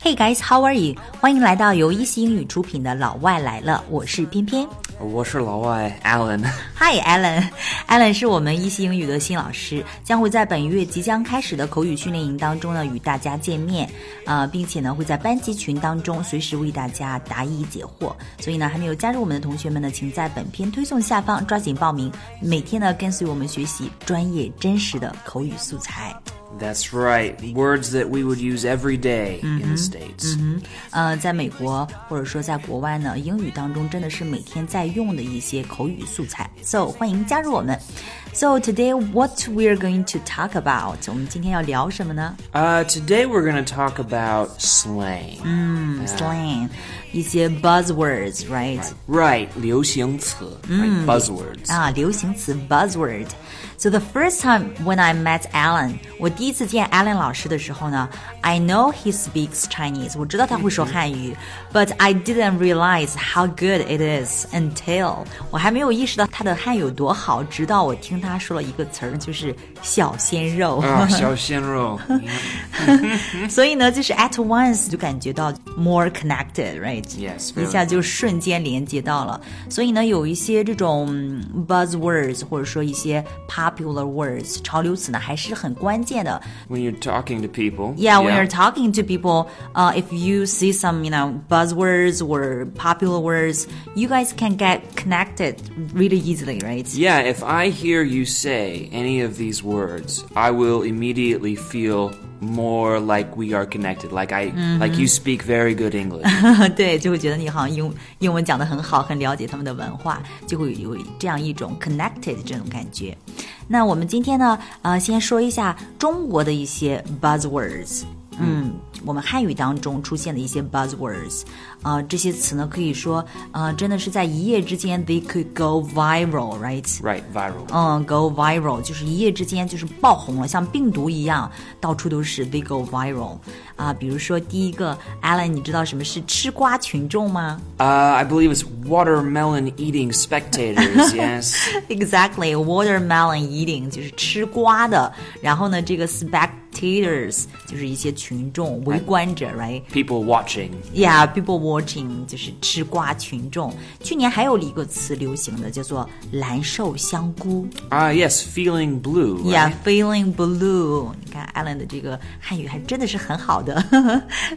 Hey guys, how are you？欢迎来到由一席英语出品的《老外来了》，我是偏偏。我是老外 Alan。Hi Alan，Alan Alan 是我们一席英语的新老师，将会在本月即将开始的口语训练营当中呢与大家见面，呃，并且呢会在班级群当中随时为大家答疑解惑。所以呢，还没有加入我们的同学们呢，请在本篇推送下方抓紧报名，每天呢跟随我们学习专业真实的口语素材。That's right. Words that we would use every day in the States. 呃，在美国或者说在国外呢，英语当中真的是每天在用的一些口语素材。So 欢迎加入我们。So today what we're going to talk about？我们今天要聊什么呢 Uh, today we're going to talk about slang. ？Slang，一些 buzzwords，right？ Right. 流行词, right? Buzzwords. 啊，流行词 buzzword。So the first time when I met Alan，我第一次见 Alan 老师的时候呢，I know he speaks Chinese，我知道他会说汉语，but I didn't realize how good it is until 我还没有意识到他的汉语有多好，直到我听 他说了一个词儿，就是小鲜肉。 Oh, 小鲜肉. 所以呢，就是 at once 就感觉到 more connected，right？ Yes, 一 very 下就瞬间连接到了。所以呢，有一些这种嗯 buzzwords 或者说一些 popular words 潮流词呢，还是很关键的。 when you're talking to people. Yeah, when you're talking to people, uh, if you see some, you know, buzzwords or popular words, you guys can get connected really easily, right? Yeah, if I hear you say any of these words, I will immediately feel more like we are connected. Like I like you speak very good English. 对，就会觉得你好像英英文讲得很好，很了解他们的文化，就会有这样一种 connected 这种感觉。那我们今天呢，呃，先说一下中国的一些 buzzwords。嗯， 我们汉语当中出现的一些 buzzwords，呃，这些词呢，可以说，呃，真的是在一夜之间，they could go viral，right？ right, viral. 嗯，go viral 就是一夜之间就是爆红了，像病毒一样，到处都是 they go viral 啊。比如说第一个，Alan，你知道什么是吃瓜群众吗 Uh, I believe it's watermelon eating spectators. yes. ？Exactly, watermelon eating 就是吃瓜的。然后呢，这个 spectators 就是一些群众、围观者，right？ People watching. Yeah, people watching 就是吃瓜群众。去年还有一个词流行的，叫做蓝瘦香菇。 Ah, yes, feeling blue. right? Yeah, feeling blue。你看 Alan 的这个汉语还真的是很好的，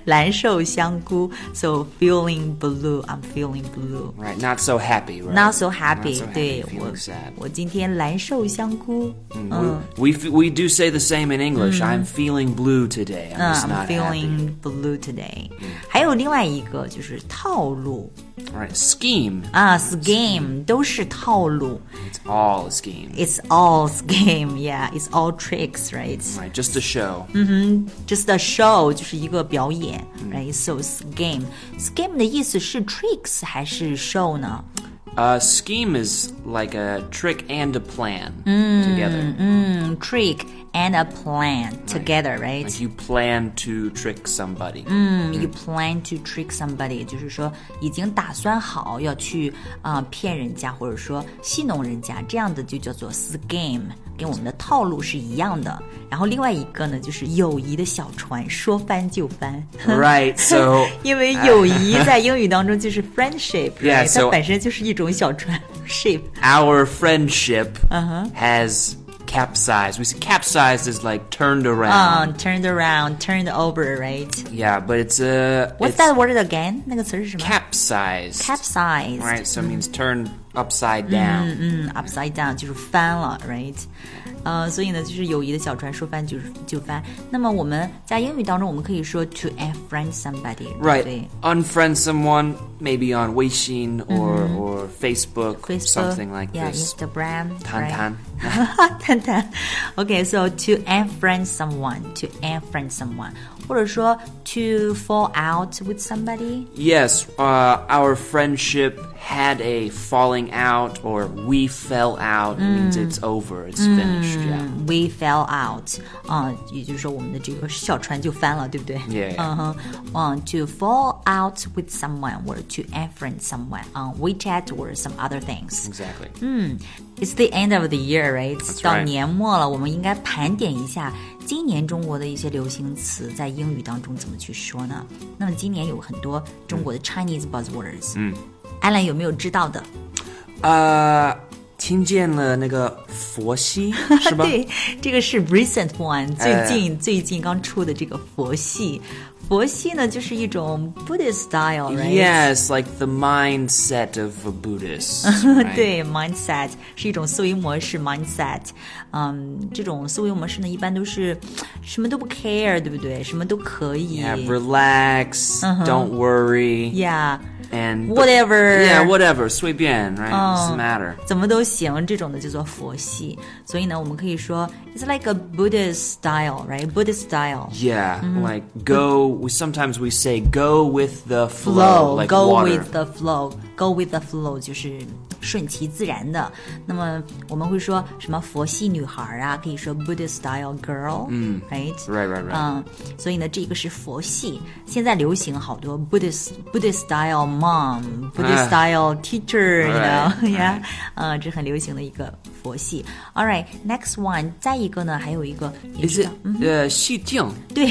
蓝瘦香菇。So feeling blue, I'm feeling blue. Right, not so happy, right? Not so happy. Not so happy, 对 feeling 我 sad. 我今天蓝瘦香菇。 We, we f- we do say the same in English. I'm feeling blue today. I'm 嗯 just I'm not feeling blue today。还有另外一个就是套路 happy. Right, scheme. 啊，scheme 都是套路。 It's all a scheme. It's all scheme, yeah. It's all tricks, right? Right, just a show. just a show 就是一个表演，right? So scheme scheme 的意思是 tricks 还是 show 呢？ Uh, scheme is like a trick and a plan together. 嗯，trick and a plan together, right? Like you plan to trick somebody. 嗯，you plan to trick somebody，就是说已经打算好要去啊、呃骗人家，或者说戏弄人家，这样的就叫做 scheme，跟我们的套路是一样的。然后另外一个呢，就是友谊的小船，说翻就翻。 right, so 因为友谊在英语当中就是 friendship， Yeah, right？ so- 它本身就是一种小船 ship。 our friendship has capsized. We say capsized is like turned around. Um, turned around, turned over, right? yeah, but it's a What's it's that word again? 那个词是什么 capsized. Capsized. Right, so it means turned upside down. 嗯，upside down 就是翻了，right？呃，所以呢，就是友谊的小船说翻就是就翻。那么我们在英语当中，我们可以说 to unfriend somebody，对 Right. 不对 Unfriend someone, maybe on Weixin or, or Facebook, Facebook, something like yeah, this. Instagram, Tan right? tan. 探探。Okay, so to unfriend someone, to unfriend someone，或者说 to fall out with somebody。 Yes, uh, our friendship had a falling out or we fell out. It means it's over, it's finished. Yeah. We fell out，啊、也就是说我们的这个小船就翻了，对不对 Yeah. 嗯哼，嗯、to fall out with someone or to unfriend someone on WeChat or some other things。 Exactly. It's the end of the year, right? That's 到 right. 年末了，我们应该盘点一下今年中国的一些流行词在英语当中怎么去说呢？那么今年有很多中国的 Chinese buzzwords，嗯 ，Alan 有没有知道的？呃，听见了那个佛系是吧？对，这个是 recent one，最哎近、最近刚出的这个佛系。佛系呢，就是一种 Buddhist style，right？Yes, like the mindset of a Buddhist. right? 对，mindset 是一种思维模式，mindset，嗯，这种思维模式呢，一般都是什么都不 care，对不对？什么都可以 Yeah, relax, don't worry,，yeah，and whatever Yeah, whatever, 随便, right? Oh. Doesn't matter. 怎么都行，这种的叫做佛系。所以呢，我们可以说 it's like a Buddhist style，right？Buddhist style。 Yeah, like go. We sometimes we say go with the flow, flow, like go water. with the flow, Go with the flow 就是顺其自然的。那么我们会说什么佛系女孩啊，可以说 Buddhist style girl，嗯，right，Right, right, right. 嗯，所以呢，这个是佛系。现在流行好多 Buddhist Buddhist style mom, Buddhist 哎 style teacher，you know，Right, 呀，嗯，这很流行的一个佛系。All right, next one，再一个呢，还有一个，呃戏精？对，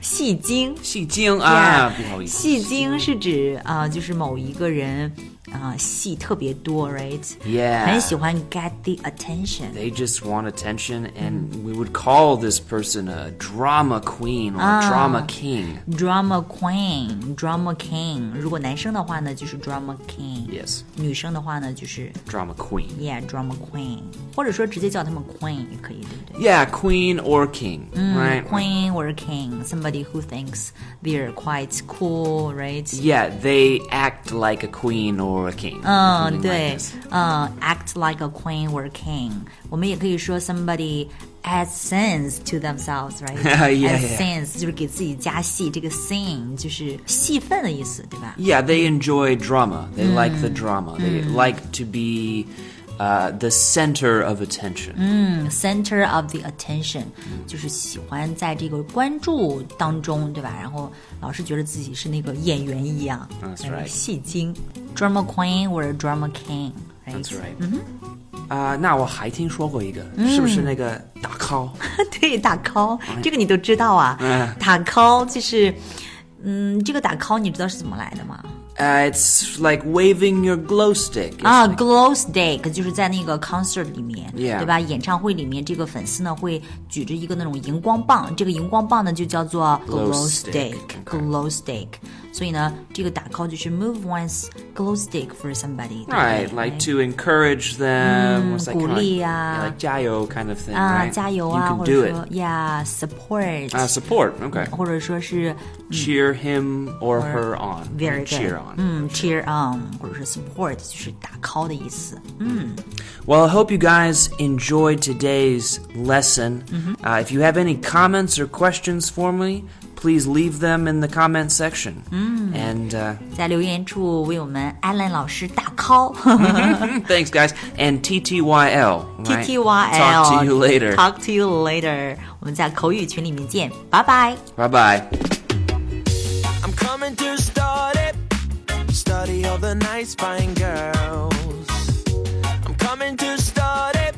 戏精。戏精啊，不好意思。戏精是指啊、就是某一个人呢？啊、戏特别多，right？ Yeah. 很喜欢 get the attention。 They just want attention, and we would call this person a drama queen or a drama king. Drama queen, drama king。如果男生的话呢，就是 drama king。 Yes. 女生的话呢，就是 Drama queen. yeah drama queen，或者说直接叫他们 queen 也可以，对不对 Yeah, queen or king, right? Queen or king, somebody who thinks they're quite cool, right? Yeah, they act like a queen or a king. 嗯， something like 对 this.，嗯，act like a queen or king。我们也可以说 somebody add sense to themselves，right？ Yeah, add yeah. sense 就是给自己加戏，这个 scene 就是戏份的意思，对吧？ Yeah, they enjoy drama. They like the drama. They like to be uh, the center of attention. 嗯 Center of the attention，就是喜欢在这个关注当中，对吧？然后老是觉得自己是那个演员一样 That's 哎 right. 戏精，drama queen 或者 drama king，right？That's right. 啊、那我还听说过一个，是不是那个打 call？对，打 call，这个你都知道啊。嗯打 call 就是，嗯，这个打 call 你知道是怎么来的吗？Uh, it's like waving your glow stick. It's 啊 like- ，glow stick 就是在那个 concert 里面 Yeah 对吧？演唱会里面，这个粉丝呢会举着一个那种荧光棒，这个荧光棒呢就叫做 Glow glow stick， stick，glow stick。 所以呢，这个打 call 就是 move one's glow stick for somebody，对不对 Right, like to encourage them. What's that 鼓 kind of 励 like, 啊 yeah, like 加油 kind of thing, 啊， right? 加油 You 啊， can 或 do 者 it. 说，yeah support，、 Uh, support, okay. 或者说是 Cheer him or her on. very good， Cheer on. 嗯，cheer on，或者是 support，就是打 call 的意思。 Well, I hope you guys enjoyed today's lesson. Uh, if you have any comments or questions for me, please leave them in the comment section. And uh, 在留言处为我们 Alan 老师打 call。 thanks, guys. And TTYL. right? T T Y L。 Talk to you later. Talk to you later。我们在口语群里面见，拜拜。 Bye bye. I'm coming to start it. Study all the nice fine girls. I'm coming to start it.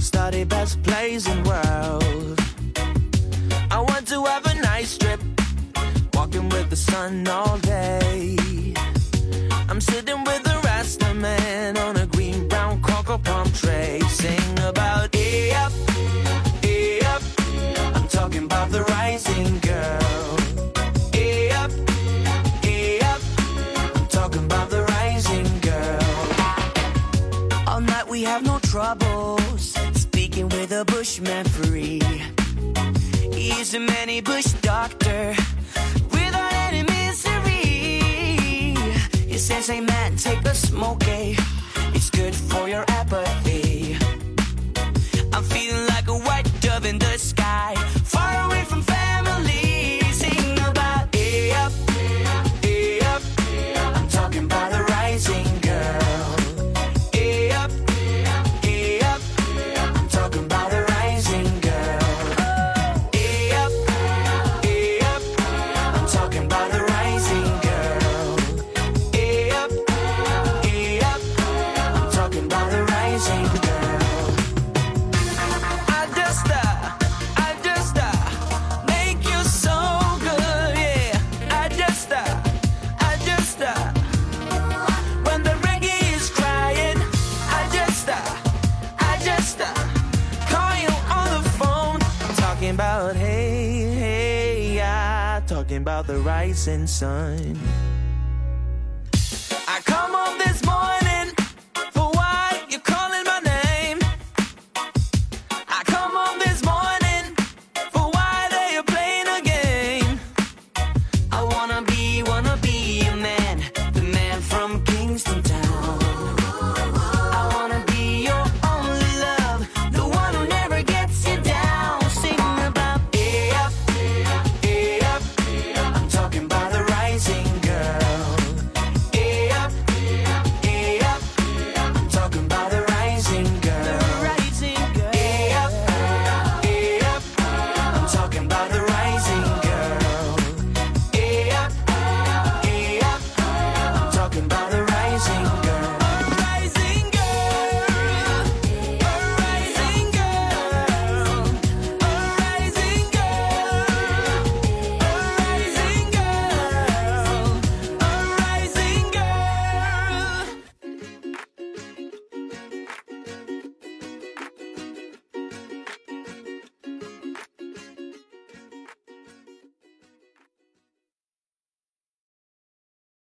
Study best plays in world. Walking with the sun all day. I'm sitting with the rest of men on a green brown cocoa palm tray. Sing about A up, A up. I'm talking about the rising girl. A up, A up. I'm talking about the rising girl. All night we have no troubles. Speaking with a bushman free. He's a many bush doctor. Says, hey man, take a smoke, eh? It's good for your apathy. About the rising sun.